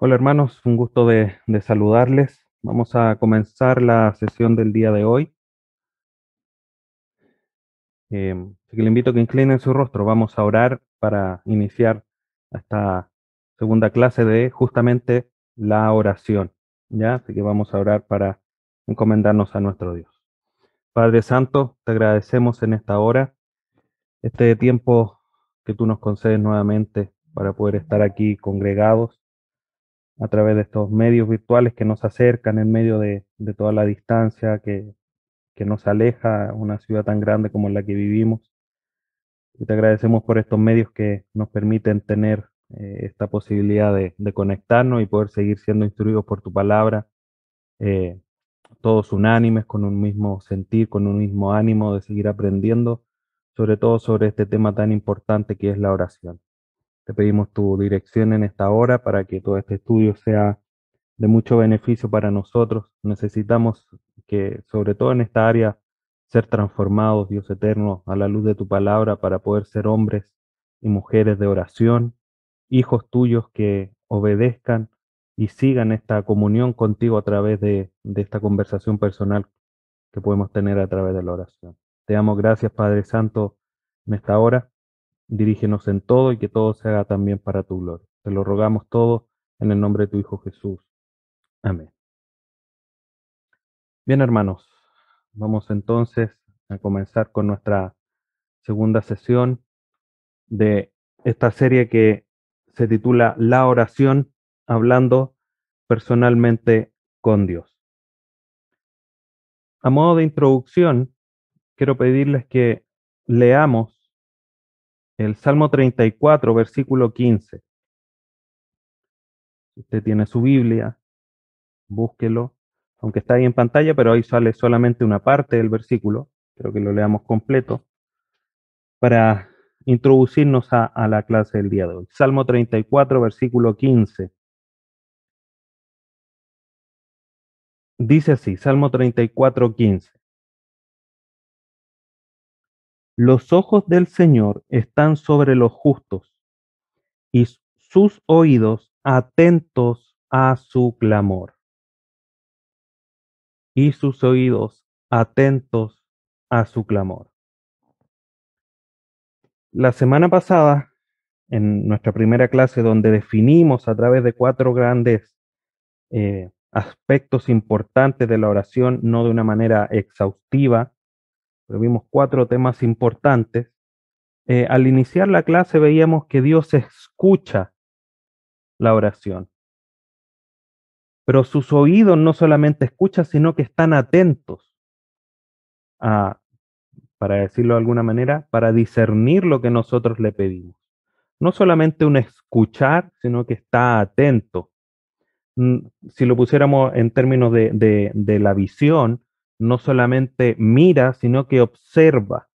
Hola hermanos, un gusto de, saludarles. Vamos a comenzar la sesión del día de hoy. Eh, así que le invito a que inclinen su rostro. Vamos a orar para iniciar esta segunda clase de justamente la oración. ¿ya? Así que vamos a orar para encomendarnos a nuestro Dios. Padre Santo, te agradecemos en esta hora, este tiempo que tú nos concedes nuevamente para poder estar aquí congregados a través de estos medios virtuales que nos acercan en medio de, toda la distancia que, nos aleja una ciudad tan grande como la que vivimos. Y te agradecemos por estos medios que nos permiten tener eh, esta posibilidad de, de, conectarnos y poder seguir siendo instruidos por tu palabra, eh, todos unánimes, con un mismo sentir, con un mismo ánimo de seguir aprendiendo, sobre todo sobre este tema tan importante que es la oración. Te pedimos tu dirección en esta hora para que todo este estudio sea de mucho beneficio para nosotros. Necesitamos que, sobre todo en esta área, ser transformados, Dios eterno, a la luz de tu palabra para poder ser hombres y mujeres de oración, hijos tuyos que obedezcan y sigan esta comunión contigo a través de, de esta conversación personal que podemos tener a través de la oración. Te damos gracias, Padre Santo, en esta hora Dirígenos en todo y que todo se haga también para tu gloria. Te lo rogamos todo en el nombre de tu Hijo Jesús. Amén. Bien, hermanos, vamos entonces a comenzar con nuestra segunda sesión de esta serie que se titula La oración, hablando personalmente con Dios. A modo de introducción, quiero pedirles que leamos el Salmo 34, versículo 15. Si usted tiene su Biblia, búsquelo, aunque está ahí en pantalla, pero ahí sale solamente una parte del versículo. Creo que lo leamos completo para introducirnos a, a la clase del día de hoy. Salmo 34, versículo 15. Dice así, Salmo 34, 15. Los ojos del Señor están sobre los justos y sus oídos atentos a su clamor. Y sus oídos atentos a su clamor. La semana pasada, en nuestra primera clase, donde definimos a través de cuatro grandes eh, aspectos importantes de la oración, no de una manera exhaustiva, vimos cuatro temas importantes. Eh, al iniciar la clase veíamos que Dios escucha la oración. Pero sus oídos no solamente escuchan, sino que están atentos a, para decirlo de alguna manera, para discernir lo que nosotros le pedimos. No solamente un escuchar, sino que está atento. Mm, si lo pusiéramos en términos de, de la visión, no solamente mira, sino que observa.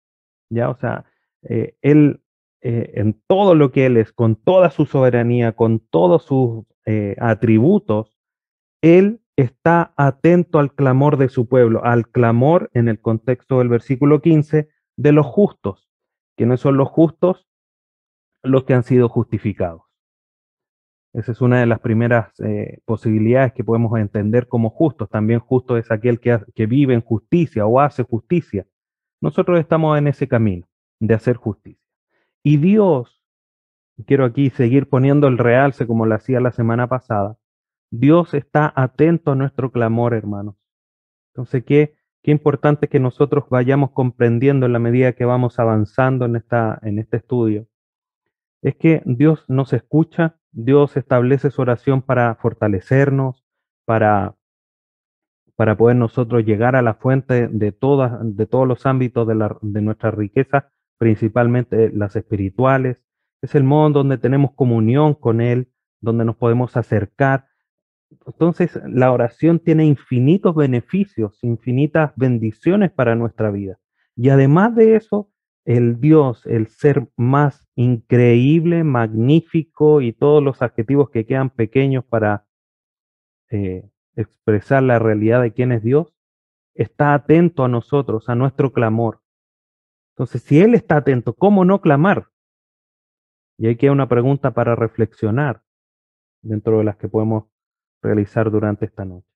¿ya? O sea, eh, él eh, en todo lo que él es, con toda su soberanía, con todos sus eh, atributos, él está atento al clamor de su pueblo, al clamor en el contexto del versículo 15 de los justos. ¿Quiénes son los justos? Los que han sido justificados. Esa es una de las primeras eh, posibilidades que podemos entender como justos. También justo es aquel que, que vive en justicia o hace justicia. Nosotros estamos en ese camino de hacer justicia. Y Dios, quiero aquí seguir poniendo el realce como lo hacía la semana pasada, Dios está atento a nuestro clamor, hermanos. Entonces, qué, qué importante que nosotros vayamos comprendiendo en la medida que vamos avanzando en, esta, en este estudio, es que Dios nos escucha Dios establece su oración para fortalecernos, para, para poder nosotros llegar a la fuente de, todas, de todos los ámbitos de, la, de nuestra riqueza, principalmente las espirituales. Es el modo donde tenemos comunión con Él, donde nos podemos acercar. Entonces, la oración tiene infinitos beneficios, infinitas bendiciones para nuestra vida. Y además de eso, el Dios, el ser más increíble, magnífico y todos los adjetivos que quedan pequeños para eh, expresar la realidad de quién es Dios, está atento a nosotros, a nuestro clamor. Entonces, si Él está atento, ¿cómo no clamar? Y hay que una pregunta para reflexionar. dentro de las que podemos realizar durante esta noche.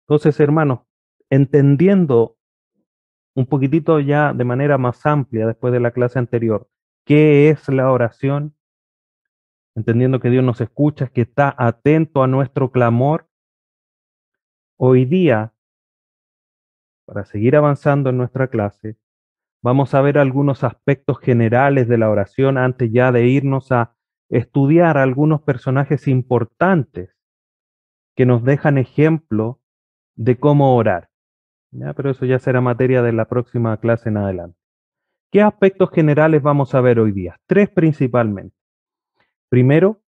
Entonces, hermanos, entendiendo un poquitito ya de manera más amplia después de la clase anterior, qué es la oración, entendiendo que Dios nos escucha, que está atento a nuestro clamor, hoy día, para seguir avanzando en nuestra clase, vamos a ver algunos aspectos generales de la oración antes ya de irnos a estudiar algunos personajes importantes que nos dejan ejemplo de cómo orar. Pero eso ya será materia de la próxima clase en adelante. ¿Qué aspectos generales vamos a ver hoy día? Tres principalmente. Primero,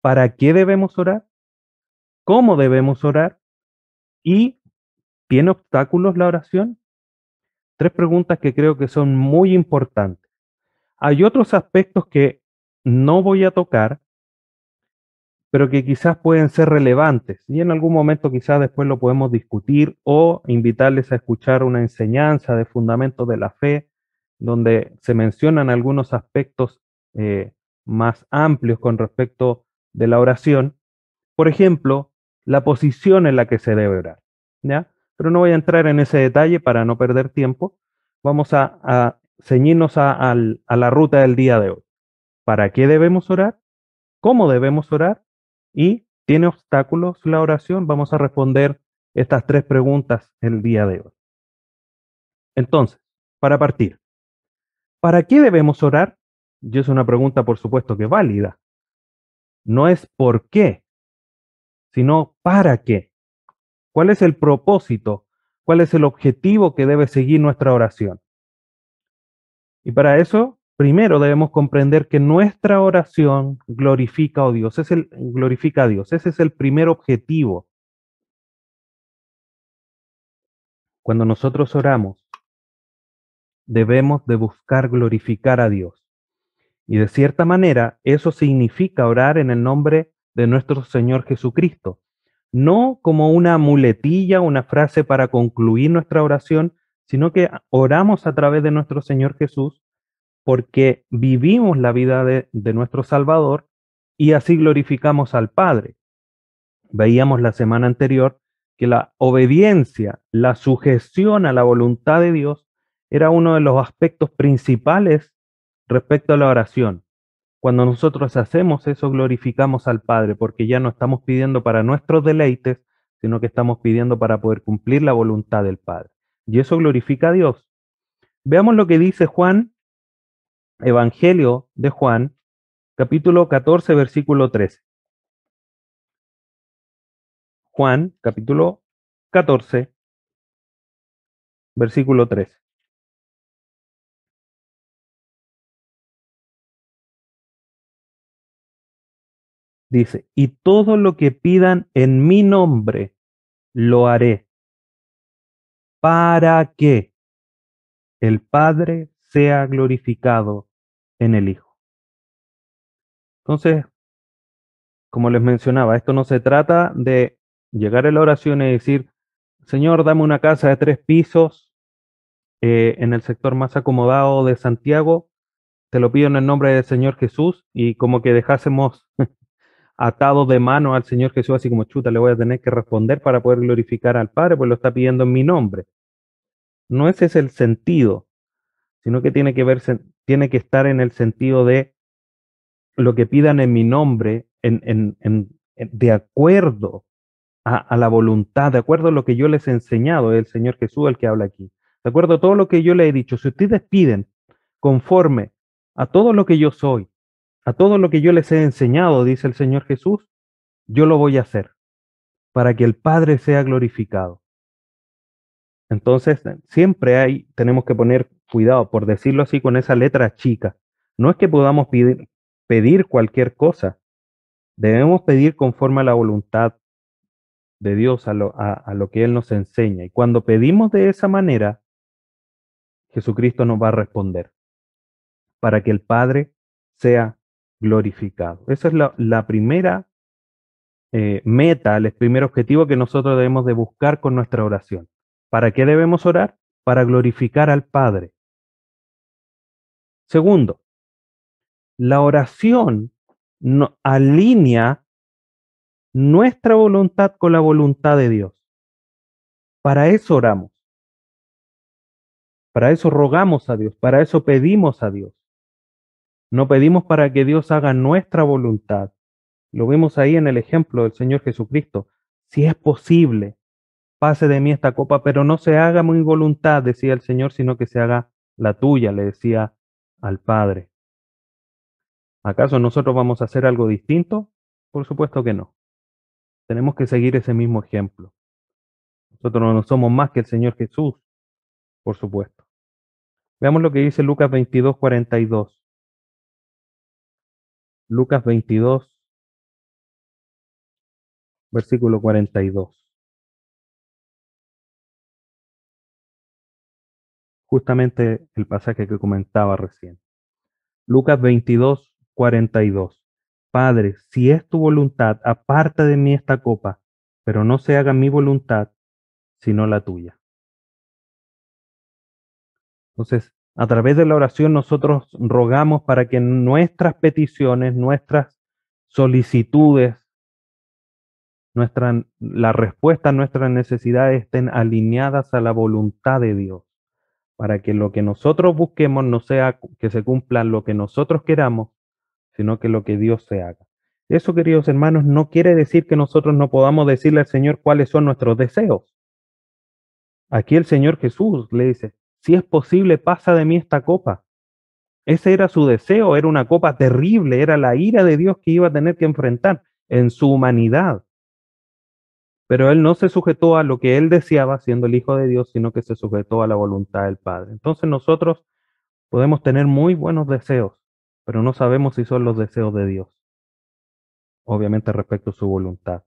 ¿para qué debemos orar? ¿Cómo debemos orar? ¿Y tiene obstáculos la oración? Tres preguntas que creo que son muy importantes. Hay otros aspectos que no voy a tocar, pero que quizás pueden ser relevantes y en algún momento quizás después lo podemos discutir o invitarles a escuchar una enseñanza de fundamentos de la fe, donde se mencionan algunos aspectos eh, más amplios con respecto de la oración. Por ejemplo, la posición en la que se debe orar. ¿ya? Pero no voy a entrar en ese detalle para no perder tiempo. Vamos a, ceñirnos a la ruta del día de hoy. ¿Para qué debemos orar? ¿Cómo debemos orar? ¿Y tiene obstáculos la oración? Vamos a responder estas tres preguntas el día de hoy. Entonces, para partir, ¿para qué debemos orar? Y es una pregunta, por supuesto, que válida. No es por qué, sino para qué. ¿Cuál es el propósito? ¿Cuál es el objetivo que debe seguir nuestra oración? Y para eso primero debemos comprender que nuestra oración glorifica a Dios, es el, glorifica a Dios. Ese es el primer objetivo. Cuando nosotros oramos, debemos de buscar glorificar a Dios. Y de cierta manera, eso significa orar en el nombre de nuestro Señor Jesucristo. No como una muletilla, una frase para concluir nuestra oración, sino que oramos a través de nuestro Señor Jesús porque vivimos la vida de, nuestro Salvador y así glorificamos al Padre. Veíamos la semana anterior que la obediencia, la sujeción a la voluntad de Dios era uno de los aspectos principales respecto a la oración. Cuando nosotros hacemos eso, glorificamos al Padre, porque ya no estamos pidiendo para nuestros deleites, sino que estamos pidiendo para poder cumplir la voluntad del Padre. Y eso glorifica a Dios. Veamos lo que dice Juan Evangelio de Juan, capítulo 14, versículo 13. Juan, capítulo 14, versículo 13. Dice, y todo lo que pidan en mi nombre, lo haré, para que el Padre sea glorificado en el Hijo. Entonces, como les mencionaba, esto no se trata de llegar a la oración y decir, Señor, dame una casa de tres pisos eh, en el sector más acomodado de Santiago, te lo pido en el nombre del Señor Jesús y como que dejásemos atado de mano al Señor Jesús, así como chuta, le voy a tener que responder para poder glorificar al Padre, pues lo está pidiendo en mi nombre. No ese es el sentido sino que tiene que, verse, tiene que estar en el sentido de lo que pidan en mi nombre, en, de acuerdo a, la voluntad, de acuerdo a lo que yo les he enseñado, el Señor Jesús el que habla aquí, de acuerdo a todo lo que yo le he dicho, si ustedes piden conforme a todo lo que yo soy, a todo lo que yo les he enseñado, dice el Señor Jesús, yo lo voy a hacer para que el Padre sea glorificado. Entonces, siempre hay, tenemos que poner cuidado, por decirlo así, con esa letra chica. No es que podamos pedir, pedir cualquier cosa. Debemos pedir conforme a la voluntad de Dios, a lo, a lo que Él nos enseña. Y cuando pedimos de esa manera, Jesucristo nos va a responder para que el Padre sea glorificado. Esa es la, la primera eh, meta, el primer objetivo que nosotros debemos de buscar con nuestra oración. ¿Para qué debemos orar? Para glorificar al Padre. Segundo, la oración alinea nuestra voluntad con la voluntad de Dios. Para eso oramos. Para eso rogamos a Dios, para eso pedimos a Dios. No pedimos para que Dios haga nuestra voluntad. Lo vemos ahí en el ejemplo del Señor Jesucristo. Si es posible, pase de mí esta copa, pero no se haga mi voluntad, decía el Señor, sino que se haga la tuya, le decía al Padre. ¿Acaso nosotros vamos a hacer algo distinto? Por supuesto que no. Tenemos que seguir ese mismo ejemplo. Nosotros no somos más que el Señor Jesús, por supuesto. Veamos lo que dice Lucas 22, 42. Lucas 22, versículo 42. Justamente el pasaje que comentaba recién. Lucas 22, 42. Padre, si es tu voluntad, aparta de mí esta copa, pero no se haga mi voluntad, sino la tuya. Entonces, a través de la oración nosotros rogamos para que nuestras peticiones, nuestras solicitudes, nuestra, la respuesta a nuestras necesidades estén alineadas a la voluntad de Dios, para que lo que nosotros busquemos no sea que se cumpla lo que nosotros queramos, sino que lo que Dios se haga. Eso, queridos hermanos, no quiere decir que nosotros no podamos decirle al Señor cuáles son nuestros deseos. Aquí el Señor Jesús le dice, si es posible, pasa de mí esta copa. Ese era su deseo, era una copa terrible, era la ira de Dios que iba a tener que enfrentar en su humanidad. Pero él no se sujetó a lo que él deseaba siendo el Hijo de Dios, sino que se sujetó a la voluntad del Padre. Entonces nosotros podemos tener muy buenos deseos, pero no sabemos si son los deseos de Dios. Obviamente respecto a su voluntad.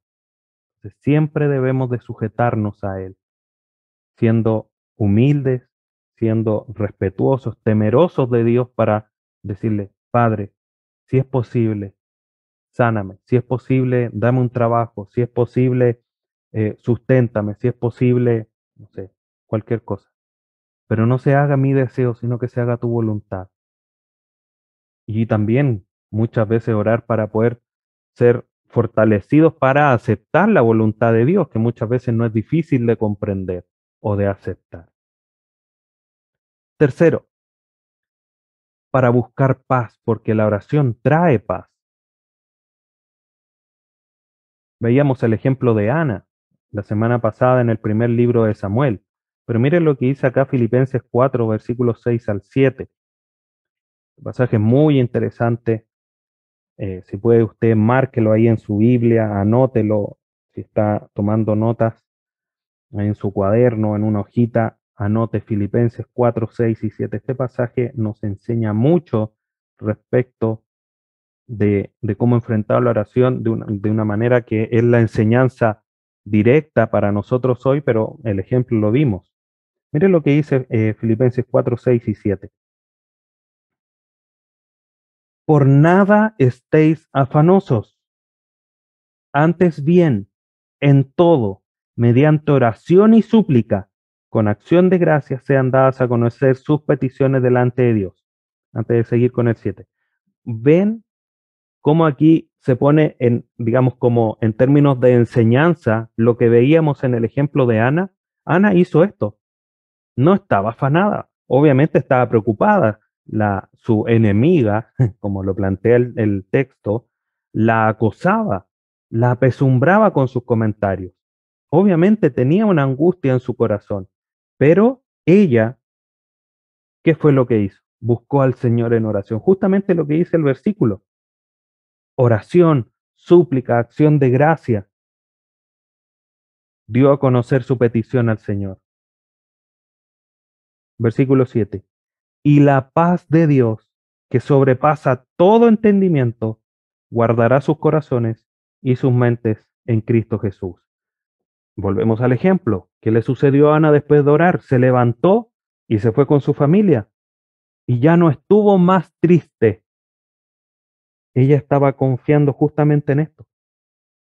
Siempre debemos de sujetarnos a Él, siendo humildes, siendo respetuosos, temerosos de Dios para decirle, Padre, si es posible, sáname, si es posible, dame un trabajo, si es posible, eh, susténtame, si es posible, no sé, cualquier cosa. Pero no se haga mi deseo, sino que se haga tu voluntad. Y también muchas veces orar para poder ser fortalecidos para aceptar la voluntad de Dios, que muchas veces no es difícil de comprender o de aceptar. Tercero, para buscar paz, porque la oración trae paz. Veíamos el ejemplo de Ana la semana pasada en el primer libro de Samuel, pero miren lo que dice acá Filipenses 4, versículos 6 al 7. Un pasaje muy interesante. Eh, si puede usted, márquelo ahí en su Biblia, anótelo, si está tomando notas en su cuaderno, en una hojita, Anote Filipenses 4, 6 y 7. Este pasaje nos enseña mucho respecto de, cómo enfrentar la oración de una, manera que es la enseñanza directa para nosotros hoy, pero el ejemplo lo vimos. Mire lo que dice eh, Filipenses 4, 6 y 7. Por nada estéis afanosos. Antes bien, en todo, mediante oración y súplica, con acción de gracias sean dadas a conocer sus peticiones delante de Dios. Antes de seguir con el 7. Ven cómo aquí se pone en, digamos, como en términos de enseñanza, lo que veíamos en el ejemplo de Ana. Ana hizo esto. No estaba afanada. Obviamente estaba preocupada. La, su enemiga, como lo plantea el, el texto, la acosaba, la apesumbraba con sus comentarios. Obviamente tenía una angustia en su corazón. Pero ella, ¿qué fue lo que hizo? Buscó al Señor en oración. Justamente lo que dice el versículo. Oración, súplica, acción de gracia. Dio a conocer su petición al Señor. Versículo 7. Y la paz de Dios, que sobrepasa todo entendimiento, guardará sus corazones y sus mentes en Cristo Jesús. Volvemos al ejemplo. ¿Qué le sucedió a Ana después de orar? Se levantó y se fue con su familia. Y ya no estuvo más triste. Ella estaba confiando justamente en esto.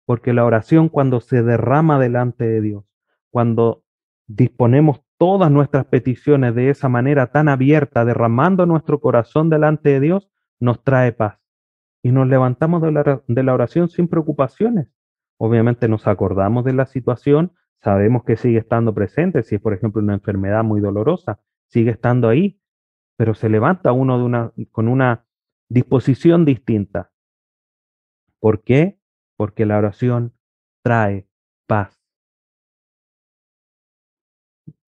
Porque la oración cuando se derrama delante de Dios, cuando disponemos todas nuestras peticiones de esa manera tan abierta, derramando nuestro corazón delante de Dios, nos trae paz. Y nos levantamos de la, de la oración sin preocupaciones, Obviamente nos acordamos de la situación, sabemos que sigue estando presente, si es por ejemplo una enfermedad muy dolorosa, sigue estando ahí, pero se levanta uno con una disposición distinta. ¿Por qué? Porque la oración trae paz.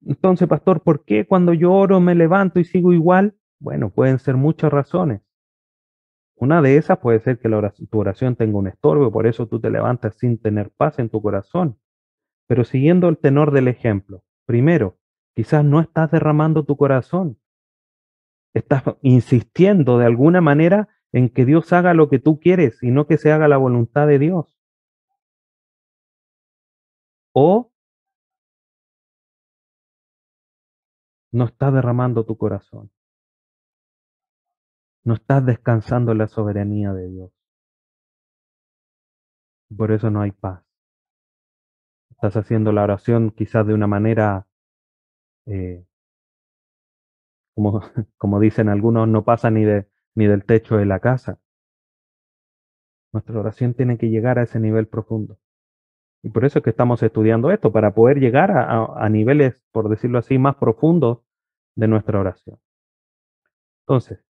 Entonces, pastor, ¿por qué cuando yo oro me levanto y sigo igual? Bueno, pueden ser muchas razones. Una de esas puede ser que tu oración tenga un estorbo, por eso tú te levantas sin tener paz en tu corazón. Pero siguiendo el tenor del ejemplo, primero, quizás no estás derramando tu corazón. Estás insistiendo de alguna manera en que Dios haga lo que tú quieres y no que se haga la voluntad de Dios. O no estás derramando tu corazón. No estás descansando en la soberanía de Dios. Por eso no hay paz. Estás haciendo la oración quizás de una manera, eh, como, como dicen algunos, no pasa ni, de, ni del techo de la casa. Nuestra oración tiene que llegar a ese nivel profundo. Y por eso es que estamos estudiando esto, para poder llegar a, niveles, por decirlo así, más profundos de nuestra oración. Entonces,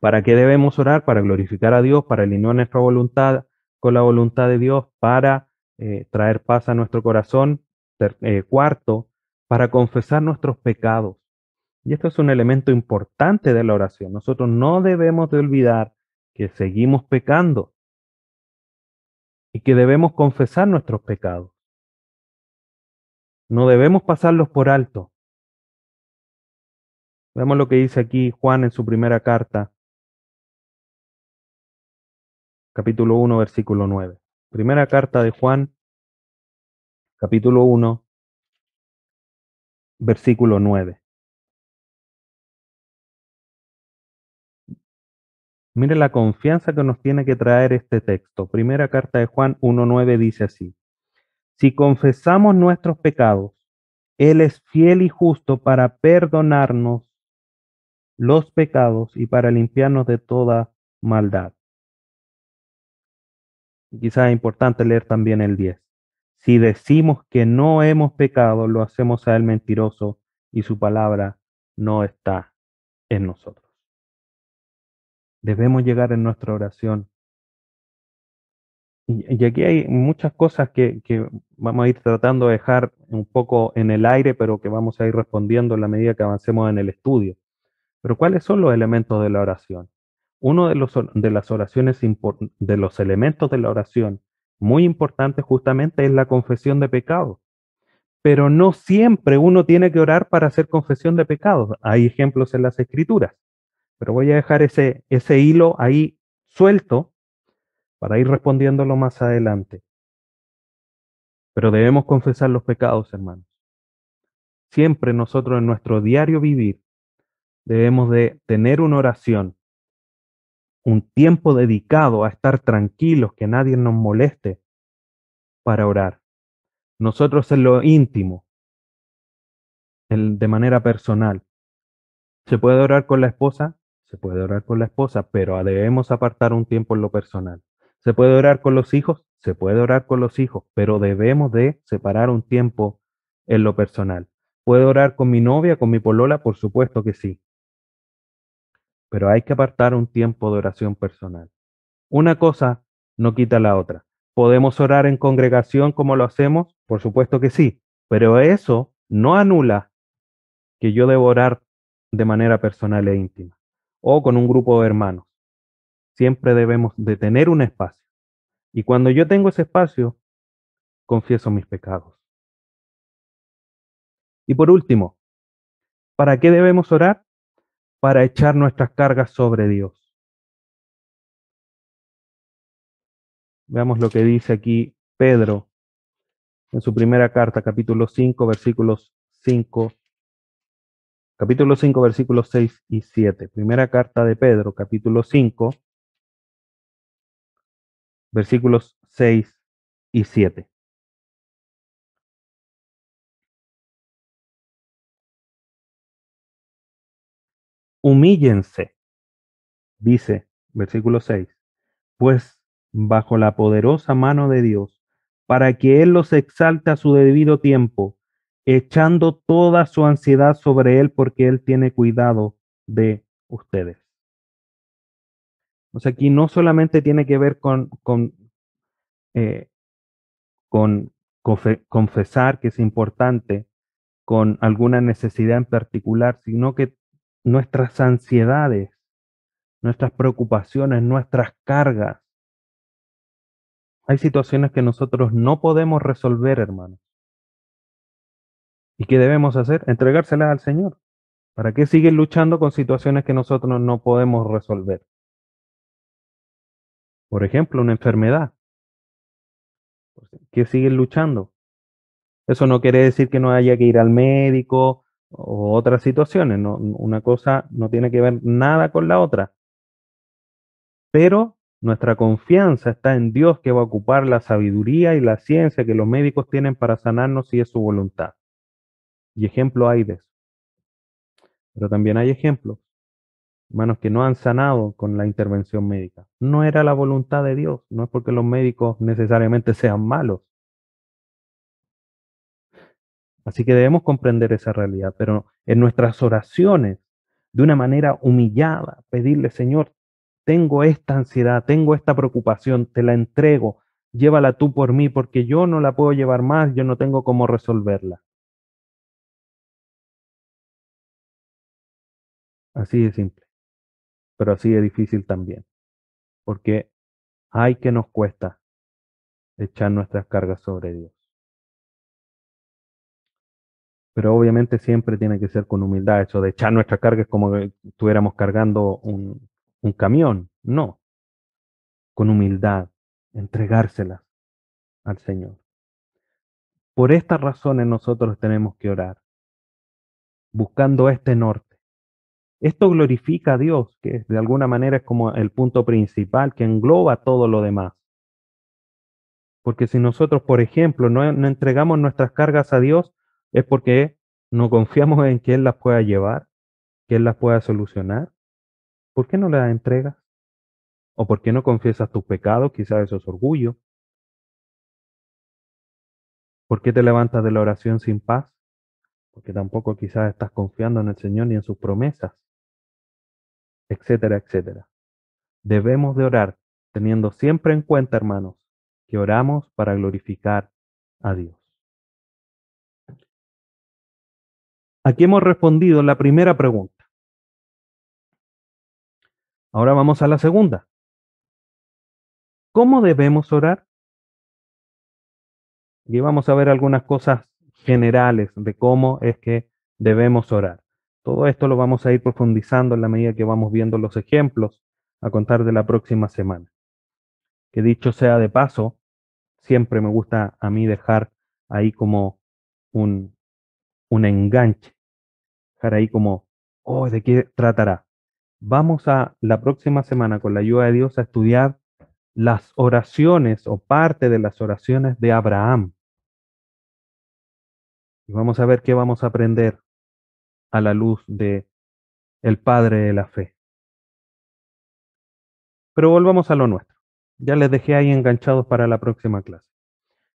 ¿Para qué debemos orar? Para glorificar a Dios, para alinear nuestra voluntad con la voluntad de Dios, para eh, traer paz a nuestro corazón. Eh, cuarto, para confesar nuestros pecados. Y esto es un elemento importante de la oración. Nosotros no debemos de olvidar que seguimos pecando y que debemos confesar nuestros pecados. No debemos pasarlos por alto. Veamos lo que dice aquí Juan en su primera carta, capítulo 1, versículo 9. Primera carta de Juan, capítulo 1, versículo 9. Mire la confianza que nos tiene que traer este texto. Primera carta de Juan 1.9 dice así. Si confesamos nuestros pecados, Él es fiel y justo para perdonarnos los pecados y para limpiarnos de toda maldad. Quizás es importante leer también el 10. Si decimos que no hemos pecado, lo hacemos a él mentiroso y su palabra no está en nosotros. Debemos llegar en nuestra oración. Y, aquí hay muchas cosas que, que, vamos a ir tratando de dejar un poco en el aire, pero que vamos a ir respondiendo en la medida que avancemos en el estudio. Pero ¿cuáles son los elementos de la oración? uno de los, de las oraciones, de los elementos de la oración muy importante justamente es la confesión de pecados. Pero no siempre uno tiene que orar para hacer confesión de pecados. Hay ejemplos en las escrituras. Pero voy a dejar ese, ese hilo ahí suelto para ir respondiéndolo más adelante. Pero debemos confesar los pecados, hermanos. Siempre nosotros en nuestro diario vivir debemos de tener una oración un tiempo dedicado a estar tranquilos, que nadie nos moleste para orar. Nosotros en lo íntimo, de manera personal. ¿Se puede orar con la esposa? Se puede orar con la esposa, pero debemos apartar un tiempo en lo personal. ¿Se puede orar con los hijos? Se puede orar con los hijos, pero debemos de separar un tiempo en lo personal. ¿Puedo orar con mi novia, con mi polola? Por supuesto que sí pero hay que apartar un tiempo de oración personal. Una cosa no quita la otra. ¿Podemos orar en congregación como lo hacemos? Por supuesto que sí, pero eso no anula que yo debo orar de manera personal e íntima o con un grupo de hermanos. Siempre debemos de tener un espacio. Y cuando yo tengo ese espacio, confieso mis pecados. Y por último, ¿para qué debemos orar? para echar nuestras cargas sobre Dios. Veamos lo que dice aquí Pedro en su primera carta, capítulo 5, versículos 5, capítulo 5, versículos 6 y 7. Primera carta de Pedro, capítulo 5, versículos 6 y 7. humíllense, dice, versículo 6, pues bajo la poderosa mano de Dios, para que Él los exalte a su debido tiempo, echando toda su ansiedad sobre Él porque Él tiene cuidado de ustedes. O sea, aquí no solamente tiene que ver con, con, eh, con confesar que es importante, con alguna necesidad en particular, sino que nuestras ansiedades, nuestras preocupaciones, nuestras cargas, hay situaciones que nosotros no podemos resolver, hermanos. ¿Y qué debemos hacer? Entregárselas al Señor. ¿Para qué siguen luchando con situaciones que nosotros no podemos resolver? Por ejemplo, una enfermedad. ¿Qué siguen luchando? Eso no quiere decir que no haya que ir al médico o otras situaciones. No, una cosa no tiene que ver nada con la otra. Pero nuestra confianza está en Dios que va a ocupar la sabiduría y la ciencia que los médicos tienen para sanarnos si es su voluntad. Y ejemplo hay de eso. Pero también hay ejemplos, hermanos, que no han sanado con la intervención médica. No era la voluntad de Dios, no es porque los médicos necesariamente sean malos. Así que debemos comprender esa realidad, pero en nuestras oraciones, de una manera humillada, pedirle, Señor, tengo esta ansiedad, tengo esta preocupación, te la entrego, llévala tú por mí, porque yo no la puedo llevar más, yo no tengo cómo resolverla. Así de simple, pero así de difícil también, porque hay que nos cuesta echar nuestras cargas sobre Dios. Pero obviamente siempre tiene que ser con humildad. Eso de echar nuestras cargas como que estuviéramos cargando un, un camión, no. Con humildad, entregárselas al Señor. Por estas razones nosotros tenemos que orar, buscando este norte. Esto glorifica a Dios, que de alguna manera es como el punto principal que engloba todo lo demás. Porque si nosotros, por ejemplo, no, entregamos nuestras cargas a Dios, es porque no confiamos en que Él las pueda llevar, que Él las pueda solucionar. ¿Por qué no la entregas? ¿O por qué no confiesas tus pecados? Quizás eso es orgullo. ¿Por qué te levantas de la oración sin paz? Porque tampoco quizás estás confiando en el Señor ni en sus promesas, etcétera, etcétera. Debemos de orar teniendo siempre en cuenta, hermanos, que oramos para glorificar a Dios. Aquí hemos respondido la primera pregunta. Ahora vamos a la segunda. ¿Cómo debemos orar? Y vamos a ver algunas cosas generales de cómo es que debemos orar. Todo esto lo vamos a ir profundizando en la medida que vamos viendo los ejemplos a contar de la próxima semana. Que dicho sea de paso, siempre me gusta a mí dejar ahí como un, un enganche, dejar ahí como, oh, ¿de qué tratará? Vamos a la próxima semana, con la ayuda de Dios, a estudiar las oraciones o parte de las oraciones de Abraham. Y vamos a ver qué vamos a aprender a la luz de el Padre de la Fe. Pero volvamos a lo nuestro. Ya les dejé ahí enganchados para la próxima clase.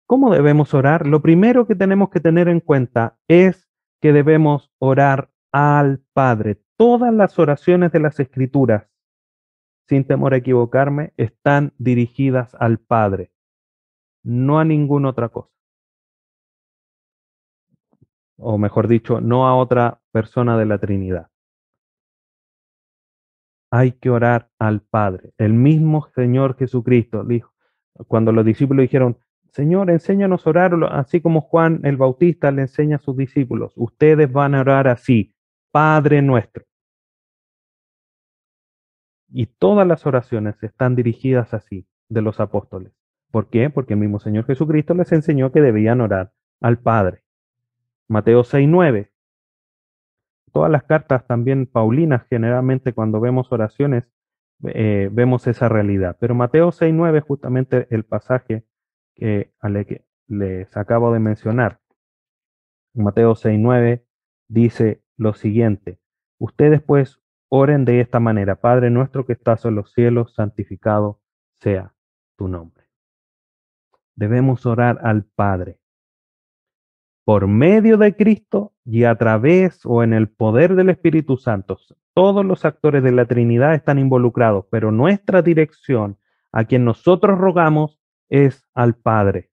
¿Cómo debemos orar? Lo primero que tenemos que tener en cuenta es que debemos orar al Padre. Todas las oraciones de las Escrituras, sin temor a equivocarme, están dirigidas al Padre, no a ninguna otra cosa. O mejor dicho, no a otra persona de la Trinidad. Hay que orar al Padre. El mismo Señor Jesucristo dijo, cuando los discípulos dijeron, Señor, enséñanos a orar, así como Juan el Bautista le enseña a sus discípulos. Ustedes van a orar así. Padre nuestro. Y todas las oraciones están dirigidas así de los apóstoles. ¿Por qué? Porque el mismo Señor Jesucristo les enseñó que debían orar al Padre. Mateo 6.9. Todas las cartas también paulinas, generalmente cuando vemos oraciones, eh, vemos esa realidad. Pero Mateo 6.9 es justamente el pasaje que, que les acabo de mencionar. Mateo 6.9 dice, lo siguiente, ustedes pues oren de esta manera, Padre nuestro que estás en los cielos, santificado sea tu nombre. debemos orar al Padre. Por medio de Cristo y a través o en el poder del Espíritu Santo. Todos los actores de la Trinidad están involucrados, pero nuestra dirección a quien nosotros rogamos es al Padre.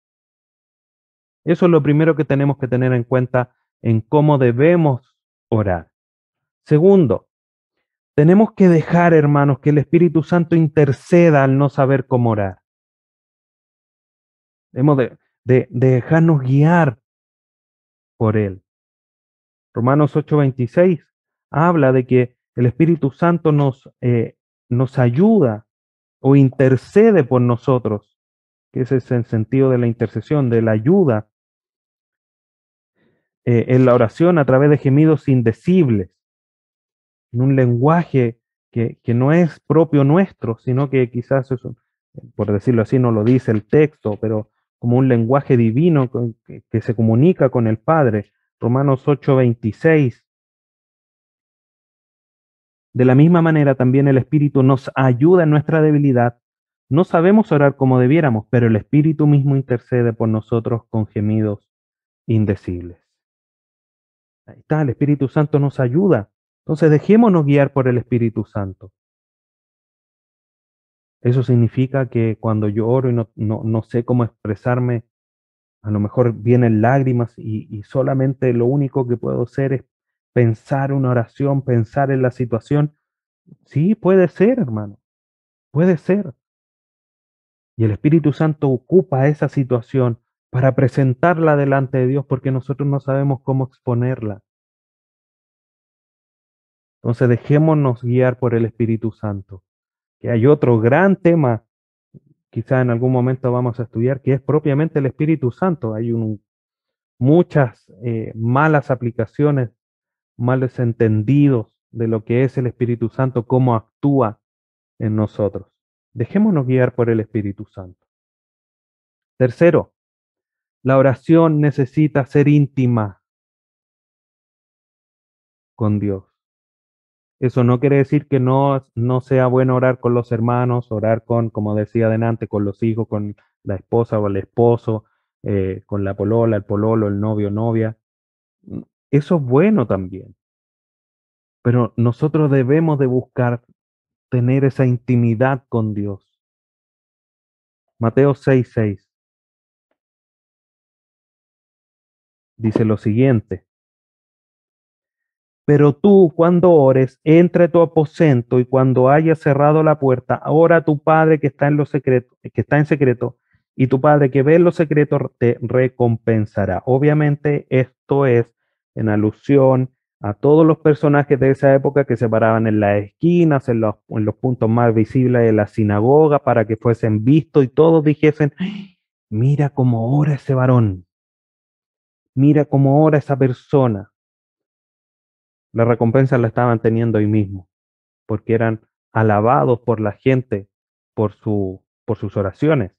Eso es lo primero que tenemos que tener en cuenta en cómo debemos orar. Segundo, tenemos que dejar, hermanos, que el Espíritu Santo interceda al no saber cómo orar. Debemos de, dejarnos guiar por Él. Romanos 8:26 habla de que el Espíritu Santo nos, eh, nos ayuda o intercede por nosotros, que ese es el sentido de la intercesión, de la ayuda eh, en la oración a través de gemidos indecibles, en un lenguaje que, que, no es propio nuestro, sino que quizás, eso, por decirlo así, no lo dice el texto, pero como un lenguaje divino que, se comunica con el Padre. Romanos 8:26. De la misma manera también el Espíritu nos ayuda en nuestra debilidad. No sabemos orar como debiéramos, pero el Espíritu mismo intercede por nosotros con gemidos indecibles. Ahí está, el Espíritu Santo nos ayuda. Entonces dejémonos guiar por el Espíritu Santo. Eso significa que cuando yo oro y no, no, sé cómo expresarme, a lo mejor vienen lágrimas y, y, solamente lo único que puedo hacer es pensar una oración, pensar en la situación. Sí, puede ser, hermano. Puede ser. Y el Espíritu Santo ocupa esa situación para presentarla delante de Dios porque nosotros no sabemos cómo exponerla. Entonces dejémonos guiar por el Espíritu Santo. Que hay otro gran tema, quizá en algún momento vamos a estudiar, que es propiamente el Espíritu Santo. Hay muchas eh, malas aplicaciones, malos entendidos de lo que es el Espíritu Santo, cómo actúa en nosotros. Dejémonos guiar por el Espíritu Santo. Tercero, la oración necesita ser íntima con Dios. Eso no quiere decir que no, no sea bueno orar con los hermanos, orar con, como decía adelante, con los hijos, con la esposa o el esposo, eh, con la polola, el pololo, el novio, novia. Eso es bueno también. Pero nosotros debemos de buscar tener esa intimidad con Dios. Mateo 6:6 dice lo siguiente. Pero tú cuando ores, entra tu aposento y cuando hayas cerrado la puerta, ora a tu Padre que está en lo secreto, que está en secreto, y tu Padre que ve en lo secreto te recompensará. Obviamente esto es en alusión a todos los personajes de esa época que se paraban en las esquinas, en los, en los puntos más visibles de la sinagoga, para que fuesen vistos y todos dijesen, mira cómo ora ese varón, mira cómo ora esa persona. La recompensa la estaban teniendo ahí mismo, porque eran alabados por la gente por, su, por sus oraciones.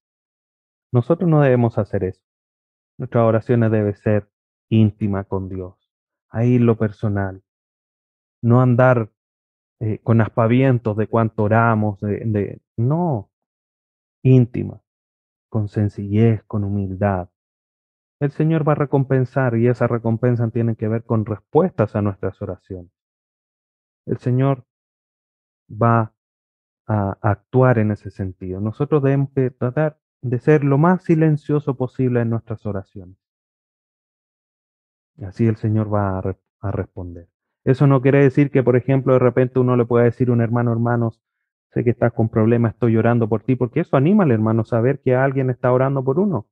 Nosotros no debemos hacer eso. Nuestras oraciones deben ser íntima con Dios, ahí lo personal. No andar eh, con aspavientos de cuánto oramos, de, no, íntima, con sencillez, con humildad, el Señor va a recompensar y esa recompensa tiene que ver con respuestas a nuestras oraciones. El Señor va a actuar en ese sentido. Nosotros debemos tratar de ser lo más silencioso posible en nuestras oraciones. Así el Señor va a, responder. Eso no quiere decir que, por ejemplo, de repente uno le pueda decir a un hermano, hermanos, sé que estás con problemas, estoy orando por ti, porque eso anima al hermano saber que alguien está orando por uno.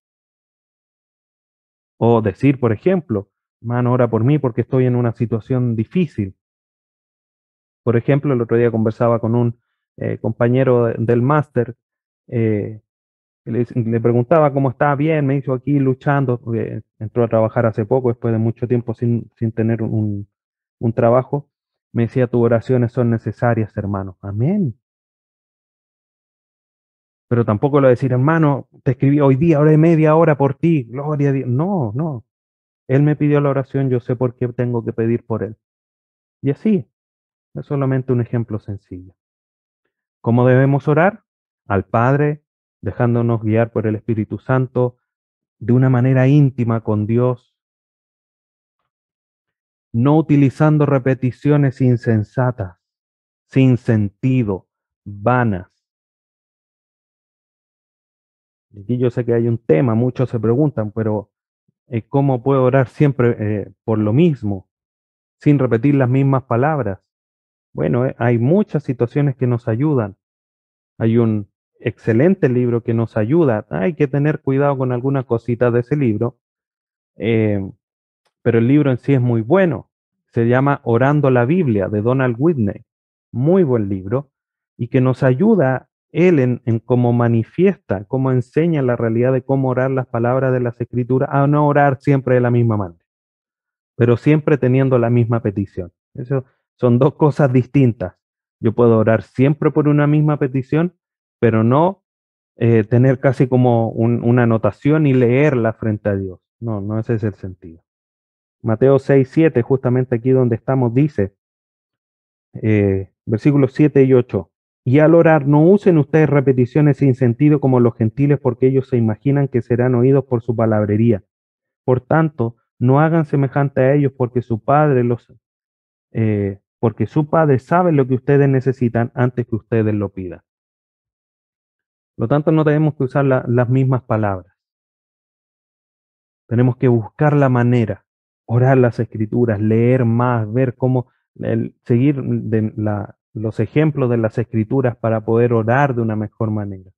O decir, por ejemplo, hermano, ora por mí porque estoy en una situación difícil. Por ejemplo, el otro día conversaba con un eh, compañero del máster, eh, le, preguntaba cómo estaba bien, me hizo aquí luchando, entró a trabajar hace poco, después de mucho tiempo sin, sin tener un, un trabajo. Me decía, tus oraciones son necesarias, hermano. Amén pero tampoco lo decir, hermano, te escribí hoy día, hora y media hora por ti, gloria a Dios. No, no. Él me pidió la oración, yo sé por qué tengo que pedir por él. Y así, es solamente un ejemplo sencillo. ¿Cómo debemos orar? Al Padre, dejándonos guiar por el Espíritu Santo, de una manera íntima con Dios, no utilizando repeticiones insensatas, sin sentido, vanas. Aquí yo sé que hay un tema, muchos se preguntan, pero eh, ¿cómo puedo orar siempre eh, por lo mismo, sin repetir las mismas palabras? Bueno, eh, hay muchas situaciones que nos ayudan. Hay un excelente libro que nos ayuda. Hay que tener cuidado con algunas cositas de ese libro, pero el libro en sí es muy bueno. Se llama Orando la Biblia de Donald Whitney. Muy buen libro y que nos ayuda él en, cómo manifiesta, cómo enseña la realidad de cómo orar las palabras de las escrituras, a no orar siempre de la misma manera, pero siempre teniendo la misma petición. Eso son dos cosas distintas. Yo puedo orar siempre por una misma petición, pero no eh, tener casi como un, una anotación y leerla frente a Dios. No, no ese es el sentido. Mateo 6, 7, justamente aquí donde estamos, dice, eh, versículos 7 y 8, y al orar no usen ustedes repeticiones sin sentido como los gentiles porque ellos se imaginan que serán oídos por su palabrería. Por tanto, no hagan semejante a ellos porque su Padre los... Eh, porque su Padre sabe lo que ustedes necesitan antes que ustedes lo pidan. Por lo tanto, no tenemos que usar la, las mismas palabras. Tenemos que buscar la manera, orar las escrituras, leer más, ver cómo el, seguir de la, los ejemplos de las escrituras para poder orar de una mejor manera.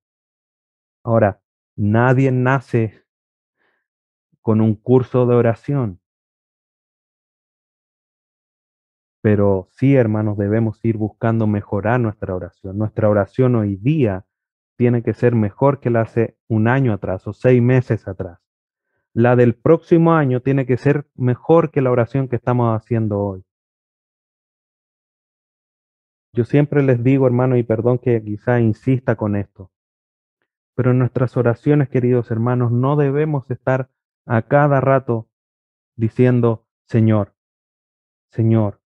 Ahora, nadie nace con un curso de oración. Pero sí, hermanos, debemos ir buscando mejorar nuestra oración. Nuestra oración hoy día tiene que ser mejor que la hace un año atrás o seis meses atrás. La del próximo año tiene que ser mejor que la oración que estamos haciendo hoy. Yo siempre les digo, hermano, y perdón que quizá insista con esto, pero en nuestras oraciones, queridos hermanos, no debemos estar a cada rato diciendo, Señor, Señor.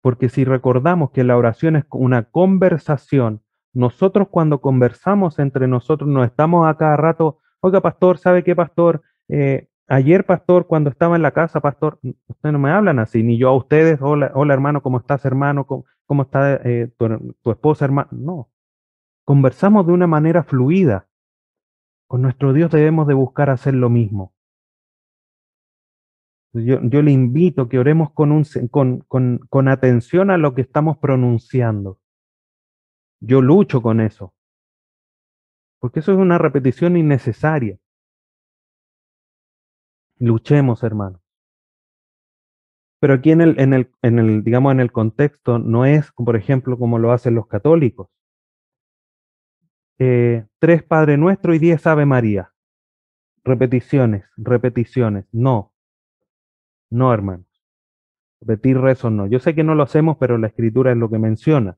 Porque si recordamos que la oración es una conversación, nosotros cuando conversamos entre nosotros no estamos a cada rato, oiga, pastor, ¿sabe qué, pastor? Eh, ayer, pastor, cuando estaba en la casa, pastor, ustedes no me hablan así, ni yo a ustedes, hola, hermano, ¿cómo estás, hermano? ¿Cómo, cómo está eh, tu, esposa, hermano? No. Conversamos de una manera fluida. Con nuestro Dios debemos de buscar hacer lo mismo. Yo, yo le invito que oremos con, un, con, con, con atención a lo que estamos pronunciando. Yo lucho con eso. Porque eso es una repetición innecesaria. Luchemos, hermanos. Pero aquí en el, en el, en el, digamos, en el contexto no es, por ejemplo, como lo hacen los católicos. Eh, tres Padre Nuestro y diez Ave María. Repeticiones, repeticiones. No. No, hermanos. Repetir rezo no. Yo sé que no lo hacemos, pero la escritura es lo que menciona.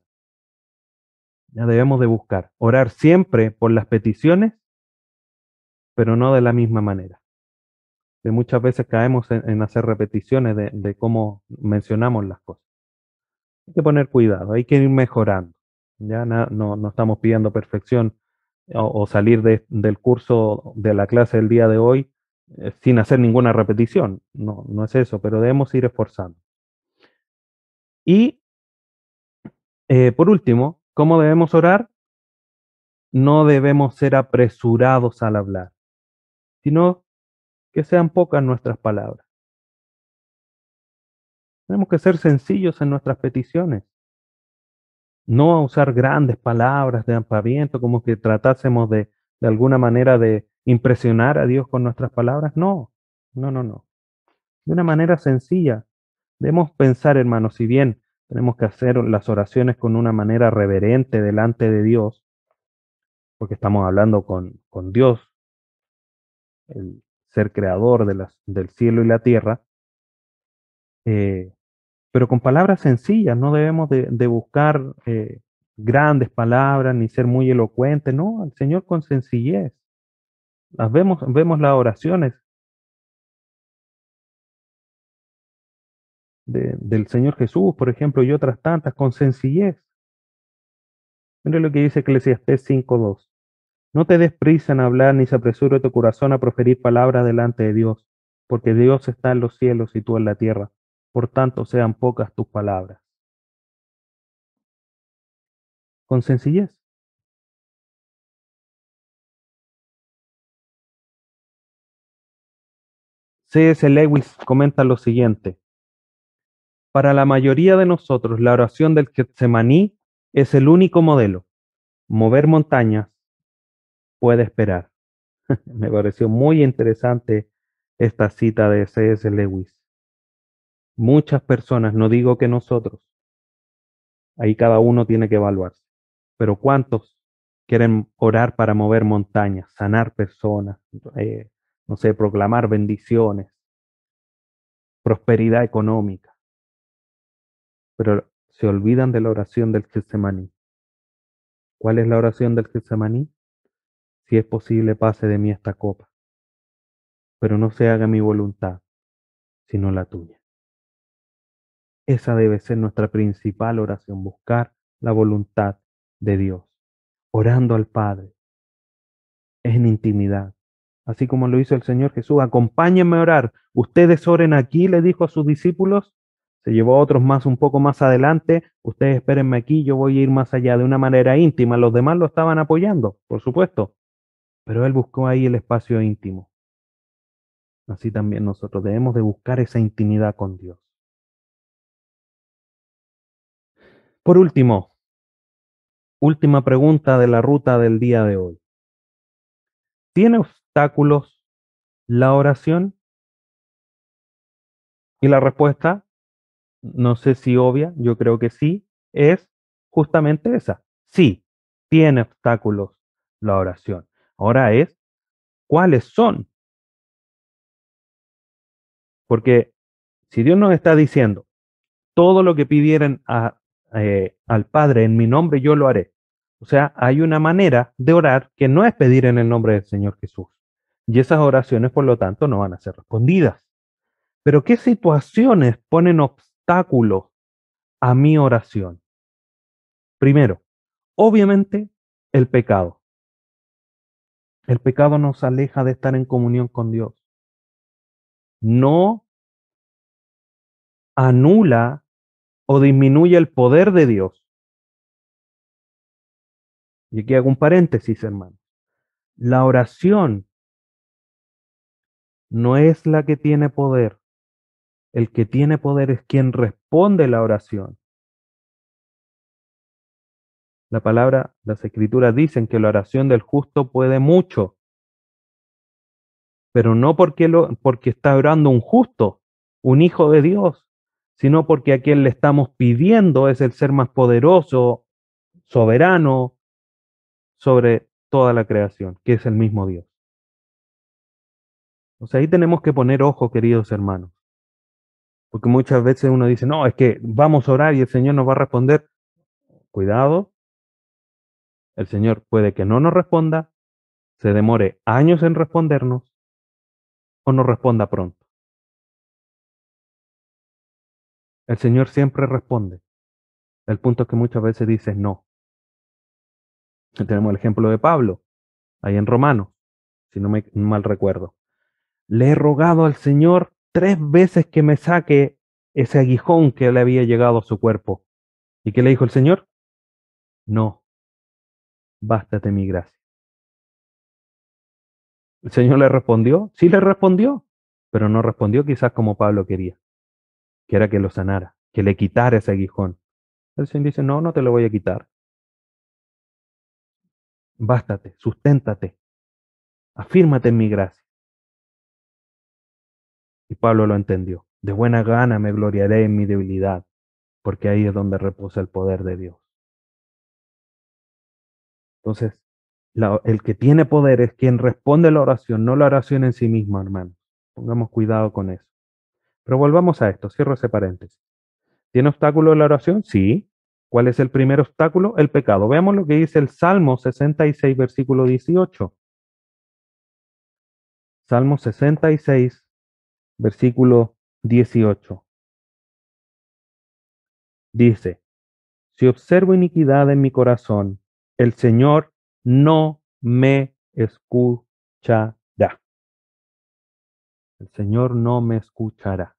Ya debemos de buscar. Orar siempre por las peticiones, pero no de la misma manera muchas veces caemos en, hacer repeticiones de, cómo mencionamos las cosas. Hay que poner cuidado, hay que ir mejorando. Ya no, estamos pidiendo perfección o, salir del curso de la clase del día de hoy eh, sin hacer ninguna repetición. No, no es eso, pero debemos ir esforzando. Y eh, por último, ¿cómo debemos orar? No debemos ser apresurados al hablar, sino que sean pocas nuestras palabras. Tenemos que ser sencillos en nuestras peticiones. No usar grandes palabras de ampaviento, como que tratásemos de, de alguna manera de impresionar a Dios con nuestras palabras. No, no, no, no. De una manera sencilla. Debemos pensar, hermanos, si bien tenemos que hacer las oraciones con una manera reverente delante de Dios, porque estamos hablando con, con Dios, el, ser creador del cielo y la tierra, eh, pero con palabras sencillas, no debemos de, buscar eh, grandes palabras ni ser muy elocuentes, no, al Señor con sencillez. Las vemos, vemos las oraciones de, del Señor Jesús, por ejemplo, y otras tantas, con sencillez. Mire lo que dice Eclesiastés 5.2. No te des prisa en hablar, ni se apresure tu corazón a proferir palabras delante de Dios, porque Dios está en los cielos y tú en la tierra. Por tanto, sean pocas tus palabras. Con sencillez. C.S. Lewis comenta lo siguiente. Para la mayoría de nosotros, la oración del Getsemaní es el único modelo. Mover montañas puede esperar. Me pareció muy interesante esta cita de C.S. Lewis. Muchas personas, no digo que nosotros, ahí cada uno tiene que evaluarse, pero ¿cuántos quieren orar para mover montañas, sanar personas, eh, no sé, proclamar bendiciones, prosperidad económica? Pero se olvidan de la oración del Getsemaní. ¿Cuál es la oración del Getsemaní? Si es posible, pase de mí esta copa, pero no se haga mi voluntad, sino la tuya. Esa debe ser nuestra principal oración, buscar la voluntad de Dios, orando al Padre, en intimidad. Así como lo hizo el Señor Jesús, acompáñenme a orar. Ustedes oren aquí, le dijo a sus discípulos. Se llevó a otros más un poco más adelante. Ustedes espérenme aquí, yo voy a ir más allá de una manera íntima. Los demás lo estaban apoyando, por supuesto. Pero él buscó ahí el espacio íntimo. Así también nosotros debemos de buscar esa intimidad con Dios. Por último, última pregunta de la ruta del día de hoy. ¿Tiene obstáculos la oración? Y la respuesta, no sé si obvia, yo creo que sí, es justamente esa. Sí, tiene obstáculos la oración. Ahora es, ¿cuáles son? Porque si Dios nos está diciendo, todo lo que pidieran a, eh, al Padre en mi nombre, yo lo haré. O sea, hay una manera de orar que no es pedir en el nombre del Señor Jesús. Y esas oraciones, por lo tanto, no van a ser respondidas. Pero ¿qué situaciones ponen obstáculos a mi oración? Primero, obviamente, el pecado. El pecado nos aleja de estar en comunión con Dios. No anula o disminuye el poder de Dios. Y aquí hago un paréntesis, hermano. La oración no es la que tiene poder. El que tiene poder es quien responde la oración. La palabra, las escrituras dicen que la oración del justo puede mucho, pero no porque, lo, porque está orando un justo, un hijo de Dios, sino porque a quien le estamos pidiendo es el ser más poderoso, soberano sobre toda la creación, que es el mismo Dios. O sea, ahí tenemos que poner ojo, queridos hermanos. Porque muchas veces uno dice, no, es que vamos a orar y el Señor nos va a responder. Cuidado, el Señor puede que no nos responda, se demore años en respondernos o nos responda pronto. El Señor siempre responde. El punto es que muchas veces dice no. Tenemos el ejemplo de Pablo, ahí en Romanos, si no me mal recuerdo. Le he rogado al Señor tres veces que me saque ese aguijón que le había llegado a su cuerpo. ¿Y qué le dijo el Señor? No, bástate mi gracia. ¿El Señor le respondió? Sí le respondió, pero no respondió quizás como Pablo quería, que era que lo sanara, que le quitara ese aguijón. El Señor dice, no, no te lo voy a quitar. Bástate, susténtate, afírmate en mi gracia. Y Pablo lo entendió. De buena gana me gloriaré en mi debilidad, porque ahí es donde reposa el poder de Dios. Entonces, el que tiene poder es quien responde la oración, no la oración en sí misma, hermano. Pongamos cuidado con eso. Pero volvamos a esto, cierro ese paréntesis. ¿Tiene obstáculo la oración? Sí. ¿Cuál es el primer obstáculo? El pecado. Veamos lo que dice el Salmo 66, versículo 18. Salmo 66, versículo 18. Dice, si observo iniquidad en mi corazón, el Señor no me escuchará. El Señor no me escuchará.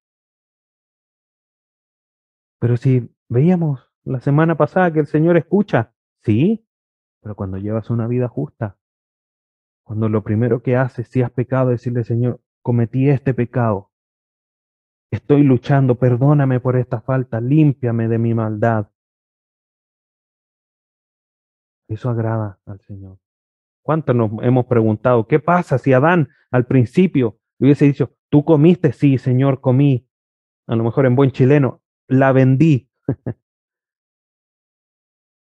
Pero si veíamos la semana pasada que el Señor escucha, sí, pero cuando llevas una vida justa, cuando lo primero que haces, si has pecado, decirle, Señor, cometí este pecado, estoy luchando, perdóname por esta falta, límpiame de mi maldad. Eso agrada al Señor. ¿Cuánto nos hemos preguntado, qué pasa si Adán al principio hubiese dicho, tú comiste, sí, Señor, comí, a lo mejor en buen chileno, la vendí,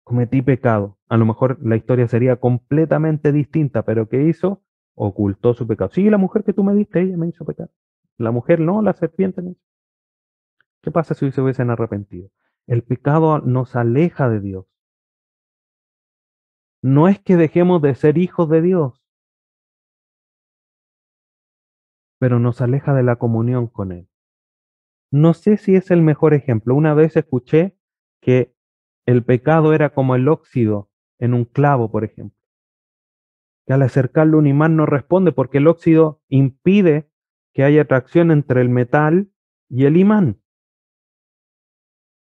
cometí pecado. A lo mejor la historia sería completamente distinta, pero ¿qué hizo? Ocultó su pecado. Sí, la mujer que tú me diste, ella me hizo pecar. La mujer no, la serpiente me. ¿Qué pasa si se hubiesen arrepentido? El pecado nos aleja de Dios. No es que dejemos de ser hijos de Dios, pero nos aleja de la comunión con Él. No sé si es el mejor ejemplo. Una vez escuché que el pecado era como el óxido en un clavo, por ejemplo. Que al acercarlo un imán no responde porque el óxido impide que haya atracción entre el metal y el imán.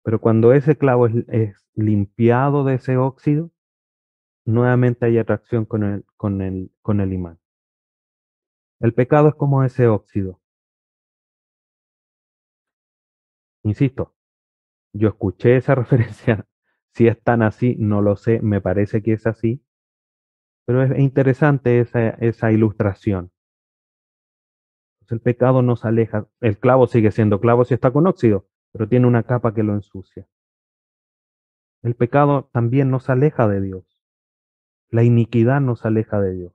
Pero cuando ese clavo es, limpiado de ese óxido, nuevamente hay atracción con el, con el, con el imán. El pecado es como ese óxido. Insisto, yo escuché esa referencia. Si es tan así, no lo sé, me parece que es así. Pero es interesante esa, esa ilustración. el pecado nos aleja. El clavo sigue siendo clavo si está con óxido, pero tiene una capa que lo ensucia. El pecado también nos aleja de Dios. La iniquidad nos aleja de Dios.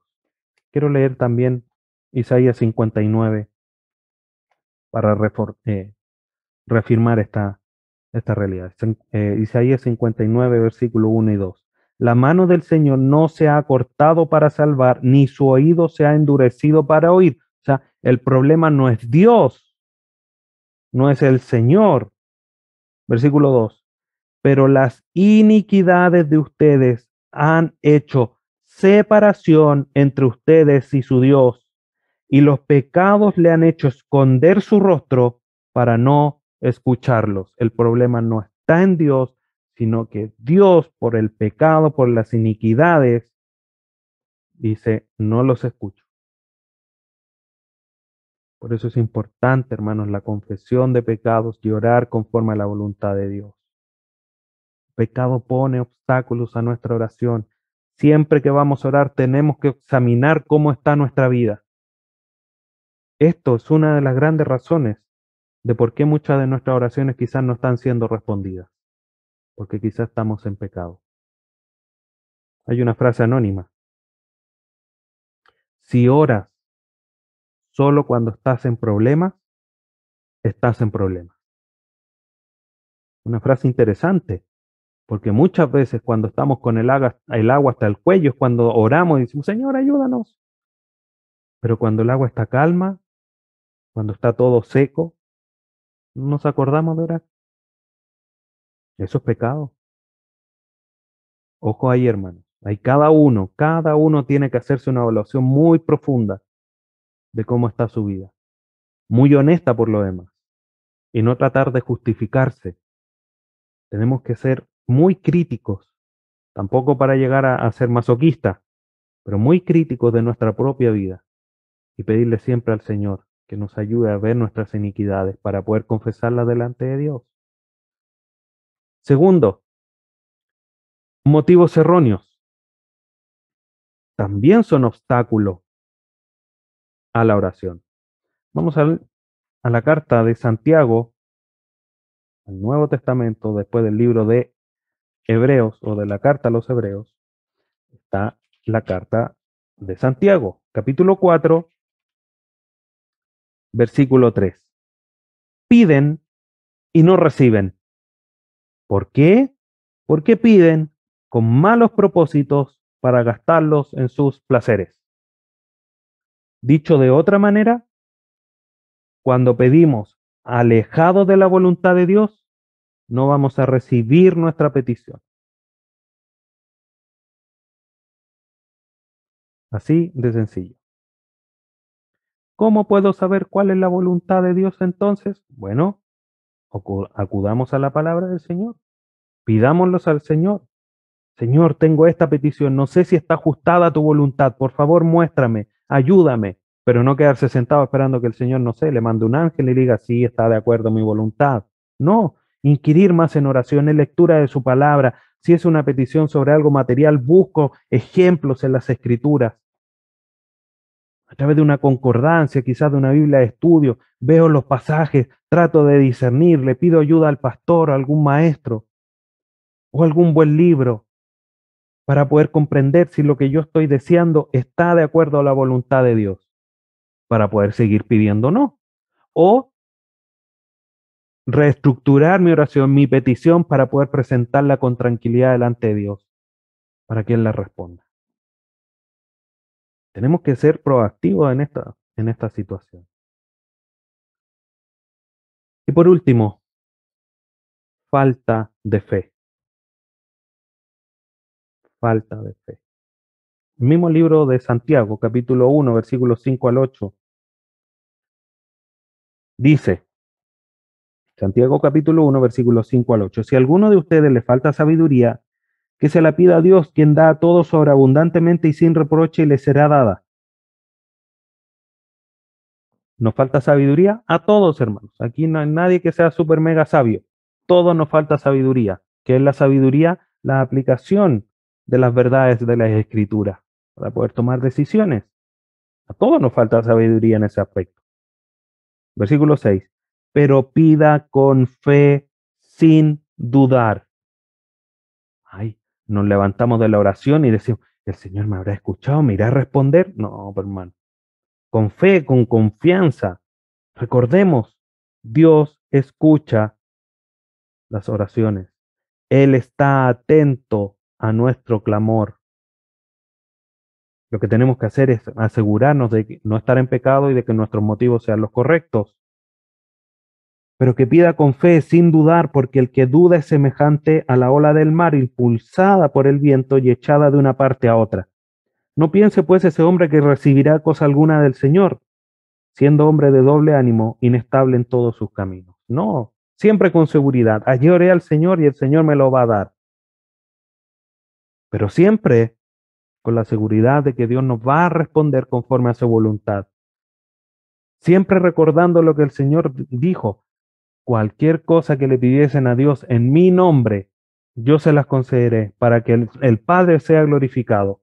Quiero leer también Isaías 59 para eh, reafirmar esta, esta realidad. Eh, Isaías 59, versículo 1 y 2. La mano del Señor no se ha cortado para salvar, ni su oído se ha endurecido para oír. O sea, el problema no es Dios, no es el Señor. Versículo 2. Pero las iniquidades de ustedes han hecho separación entre ustedes y su Dios, y los pecados le han hecho esconder su rostro para no escucharlos. El problema no está en Dios, sino que Dios, por el pecado, por las iniquidades, dice, no los escucho. Por eso es importante, hermanos, la confesión de pecados y orar conforme a la voluntad de Dios. Pecado pone obstáculos a nuestra oración. Siempre que vamos a orar tenemos que examinar cómo está nuestra vida. Esto es una de las grandes razones de por qué muchas de nuestras oraciones quizás no están siendo respondidas, porque quizás estamos en pecado. Hay una frase anónima. Si oras solo cuando estás en problemas, estás en problemas. Una frase interesante, porque muchas veces cuando estamos con el agua, el agua hasta el cuello es cuando oramos y decimos, Señor, ayúdanos. Pero cuando el agua está calma, cuando está todo seco, nos acordamos de orar. Eso es pecado. Ojo ahí, hermanos. Hay cada uno, cada uno tiene que hacerse una evaluación muy profunda de cómo está su vida. Muy honesta por lo demás. Y no tratar de justificarse. Tenemos que ser muy críticos, tampoco para llegar a, ser masoquistas, pero muy críticos de nuestra propia vida y pedirle siempre al Señor que nos ayude a ver nuestras iniquidades para poder confesarlas delante de Dios. Segundo, motivos erróneos. También son obstáculos a la oración. Vamos a la carta de Santiago, al Nuevo Testamento, después del libro de Hebreos o de la carta a los Hebreos, está la carta de Santiago, capítulo 4, versículo 3. Piden y no reciben. ¿Por qué? Porque piden con malos propósitos para gastarlos en sus placeres. Dicho de otra manera, cuando pedimos alejado de la voluntad de Dios, no vamos a recibir nuestra petición. Así de sencillo. ¿Cómo puedo saber cuál es la voluntad de Dios entonces? Bueno, acudamos a la palabra del Señor. Pidámoslos al Señor. Señor, tengo esta petición, no sé si está ajustada a tu voluntad, por favor muéstrame, ayúdame, pero no quedarse sentado esperando que el Señor, no sé, le mande un ángel y diga, sí, está de acuerdo mi voluntad. No, inquirir más en oración, en lectura de su palabra. Si es una petición sobre algo material, busco ejemplos en las escrituras. A través de una concordancia, quizás de una Biblia de estudio, veo los pasajes, trato de discernir, le pido ayuda al pastor, a algún maestro o algún buen libro para poder comprender si lo que yo estoy deseando está de acuerdo a la voluntad de Dios, para poder seguir pidiendo no. O reestructurar mi oración, mi petición para poder presentarla con tranquilidad delante de Dios, para que Él la responda. Tenemos que ser proactivos en esta, en esta situación. Y por último, falta de fe. Falta de fe. El mismo libro de Santiago, capítulo 1, versículos 5 al 8, dice, Santiago capítulo 1, versículos 5 al 8. Si a alguno de ustedes le falta sabiduría, que se la pida a Dios, quien da a todos sobreabundantemente y sin reproche, y le será dada. ¿Nos falta sabiduría? A todos, hermanos. Aquí no hay nadie que sea súper mega sabio. Todos nos falta sabiduría. ¿Qué es la sabiduría? La aplicación de las verdades de las escrituras para poder tomar decisiones. A todos nos falta sabiduría en ese aspecto. Versículo 6 pero pida con fe sin dudar. Ay, nos levantamos de la oración y decimos, ¿el Señor me habrá escuchado? ¿Me irá a responder? No, hermano. Con fe, con confianza. Recordemos, Dios escucha las oraciones. Él está atento a nuestro clamor. Lo que tenemos que hacer es asegurarnos de no estar en pecado y de que nuestros motivos sean los correctos pero que pida con fe, sin dudar, porque el que duda es semejante a la ola del mar, impulsada por el viento y echada de una parte a otra. No piense pues ese hombre que recibirá cosa alguna del Señor, siendo hombre de doble ánimo, inestable en todos sus caminos. No, siempre con seguridad. Allí oré al Señor y el Señor me lo va a dar. Pero siempre con la seguridad de que Dios nos va a responder conforme a su voluntad. Siempre recordando lo que el Señor dijo, cualquier cosa que le pidiesen a Dios en mi nombre, yo se las concederé para que el, Padre sea glorificado.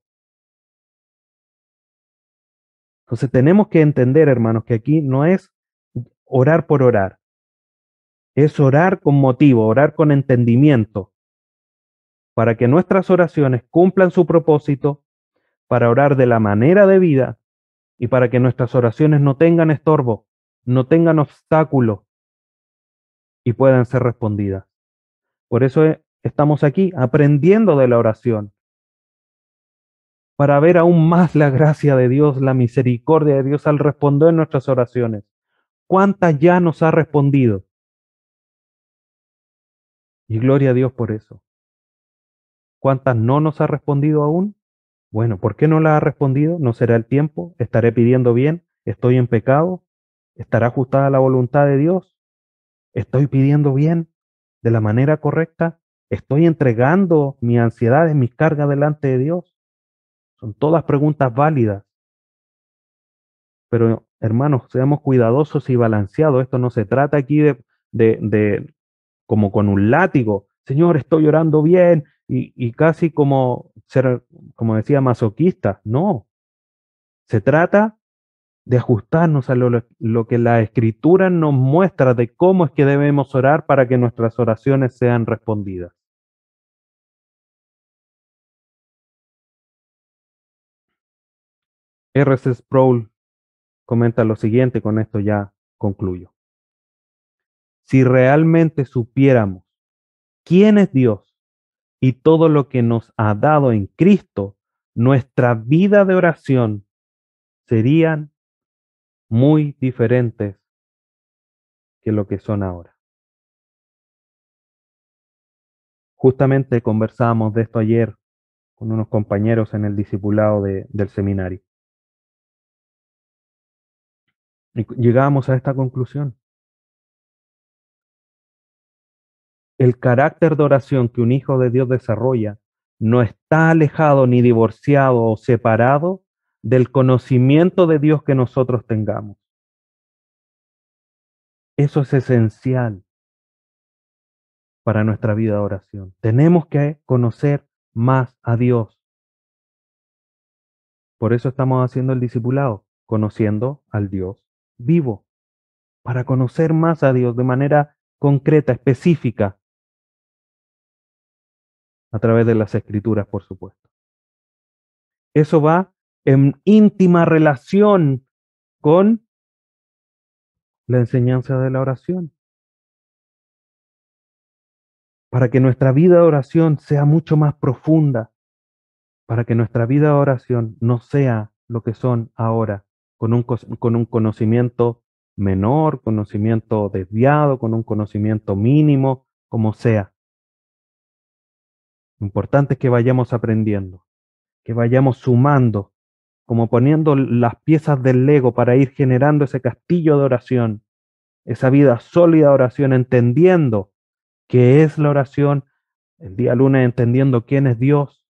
Entonces tenemos que entender, hermanos, que aquí no es orar por orar, es orar con motivo, orar con entendimiento, para que nuestras oraciones cumplan su propósito, para orar de la manera de vida y para que nuestras oraciones no tengan estorbo, no tengan obstáculos, y puedan ser respondidas. Por eso eh, estamos aquí aprendiendo de la oración, para ver aún más la gracia de Dios, la misericordia de Dios al responder nuestras oraciones. ¿Cuántas ya nos ha respondido? Y gloria a Dios por eso. ¿Cuántas no nos ha respondido aún? Bueno, ¿por qué no la ha respondido? ¿No será el tiempo? ¿Estaré pidiendo bien? ¿Estoy en pecado? ¿Estará ajustada la voluntad de Dios? ¿Estoy pidiendo bien de la manera correcta? ¿Estoy entregando mi ansiedad y mis cargas delante de Dios? Son todas preguntas válidas. Pero hermanos, seamos cuidadosos y balanceados. Esto no se trata aquí de, de, como con un látigo. Señor, estoy orando bien y, y casi como ser, como decía, masoquista. No. Se trata de ajustarnos a lo, que la escritura nos muestra de cómo es que debemos orar para que nuestras oraciones sean respondidas. R.C. Sproul comenta lo siguiente, con esto ya concluyo. Si realmente supiéramos quién es Dios y todo lo que nos ha dado en Cristo, nuestra vida de oración serían muy diferentes que lo que son ahora. Justamente conversábamos de esto ayer con unos compañeros en el discipulado del seminario. Y llegamos a esta conclusión. El carácter de oración que un hijo de Dios desarrolla no está alejado ni divorciado o separado del conocimiento de Dios que nosotros tengamos. Eso es esencial para nuestra vida de oración. Tenemos que conocer más a Dios. Por eso estamos haciendo el discipulado, conociendo al Dios vivo, para conocer más a Dios de manera concreta, específica, a través de las escrituras, por supuesto. Eso va en íntima relación con la enseñanza de la oración. Para que nuestra vida de oración sea mucho más profunda, para que nuestra vida de oración no sea lo que son ahora, con un, con un conocimiento menor, conocimiento desviado, con un conocimiento mínimo, como sea. Lo importante es que vayamos aprendiendo, que vayamos sumando, como poniendo las piezas del Lego para ir generando ese castillo de oración, esa vida sólida de oración, entendiendo qué es la oración, el día lunes entendiendo quién es Dios,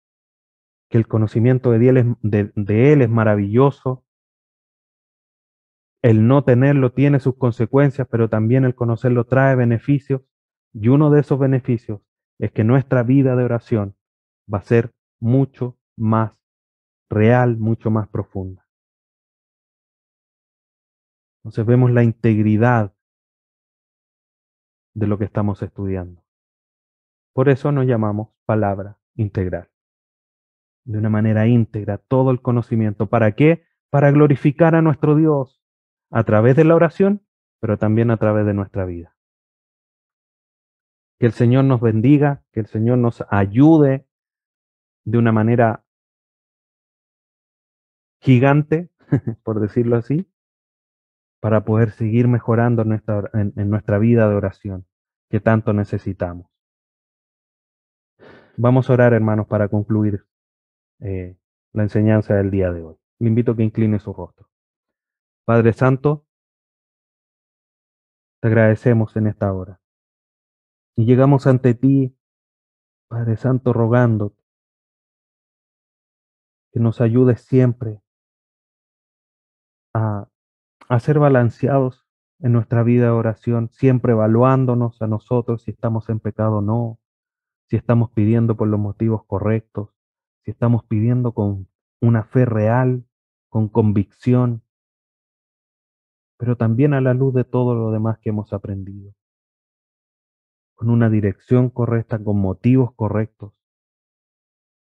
que el conocimiento de Él es, de Él es maravilloso, el no tenerlo tiene sus consecuencias, pero también el conocerlo trae beneficios, y uno de esos beneficios es que nuestra vida de oración va a ser mucho más real, mucho más profunda. Entonces vemos la integridad de lo que estamos estudiando. Por eso nos llamamos palabra integral. De una manera íntegra, todo el conocimiento. ¿Para qué? Para glorificar a nuestro Dios a través de la oración, pero también a través de nuestra vida. Que el Señor nos bendiga, que el Señor nos ayude de una manera gigante, por decirlo así, para poder seguir mejorando nuestra, en, nuestra vida de oración que tanto necesitamos. Vamos a orar, hermanos, para concluir eh, la enseñanza del día de hoy. Le invito a que incline su rostro. Padre Santo, te agradecemos en esta hora. Y llegamos ante ti, Padre Santo, rogando que nos ayudes siempre a, ser balanceados en nuestra vida de oración, siempre evaluándonos a nosotros si estamos en pecado o no, si estamos pidiendo por los motivos correctos, si estamos pidiendo con una fe real, con convicción, pero también a la luz de todo lo demás que hemos aprendido. Con una dirección correcta, con motivos correctos,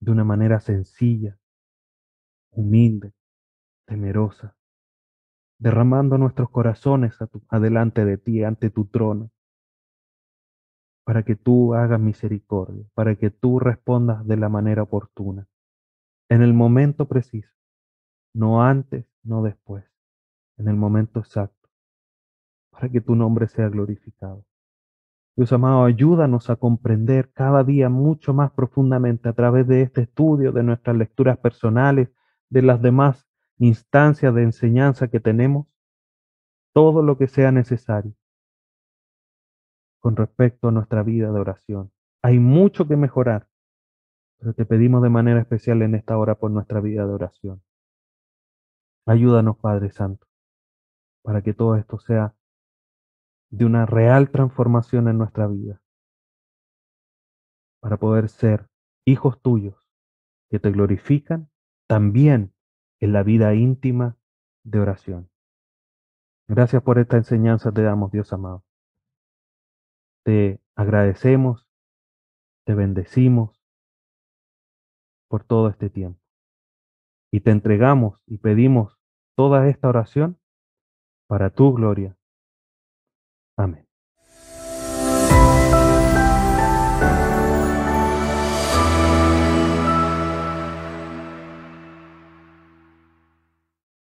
de una manera sencilla, humilde, temerosa, derramando nuestros corazones adelante de ti, ante tu trono, para que tú hagas misericordia, para que tú respondas de la manera oportuna, en el momento preciso, no antes, no después, en el momento exacto, para que tu nombre sea glorificado. Dios amado, ayúdanos a comprender cada día mucho más profundamente a través de este estudio, de nuestras lecturas personales, de las demás instancias de enseñanza que tenemos, todo lo que sea necesario con respecto a nuestra vida de oración. Hay mucho que mejorar, pero te pedimos de manera especial en esta hora por nuestra vida de oración. Ayúdanos, Padre Santo, para que todo esto sea de una real transformación en nuestra vida, para poder ser hijos tuyos que te glorifican también en la vida íntima de oración. Gracias por esta enseñanza te damos, Dios amado. Te agradecemos, te bendecimos por todo este tiempo. Y te entregamos y pedimos toda esta oración para tu gloria Amén.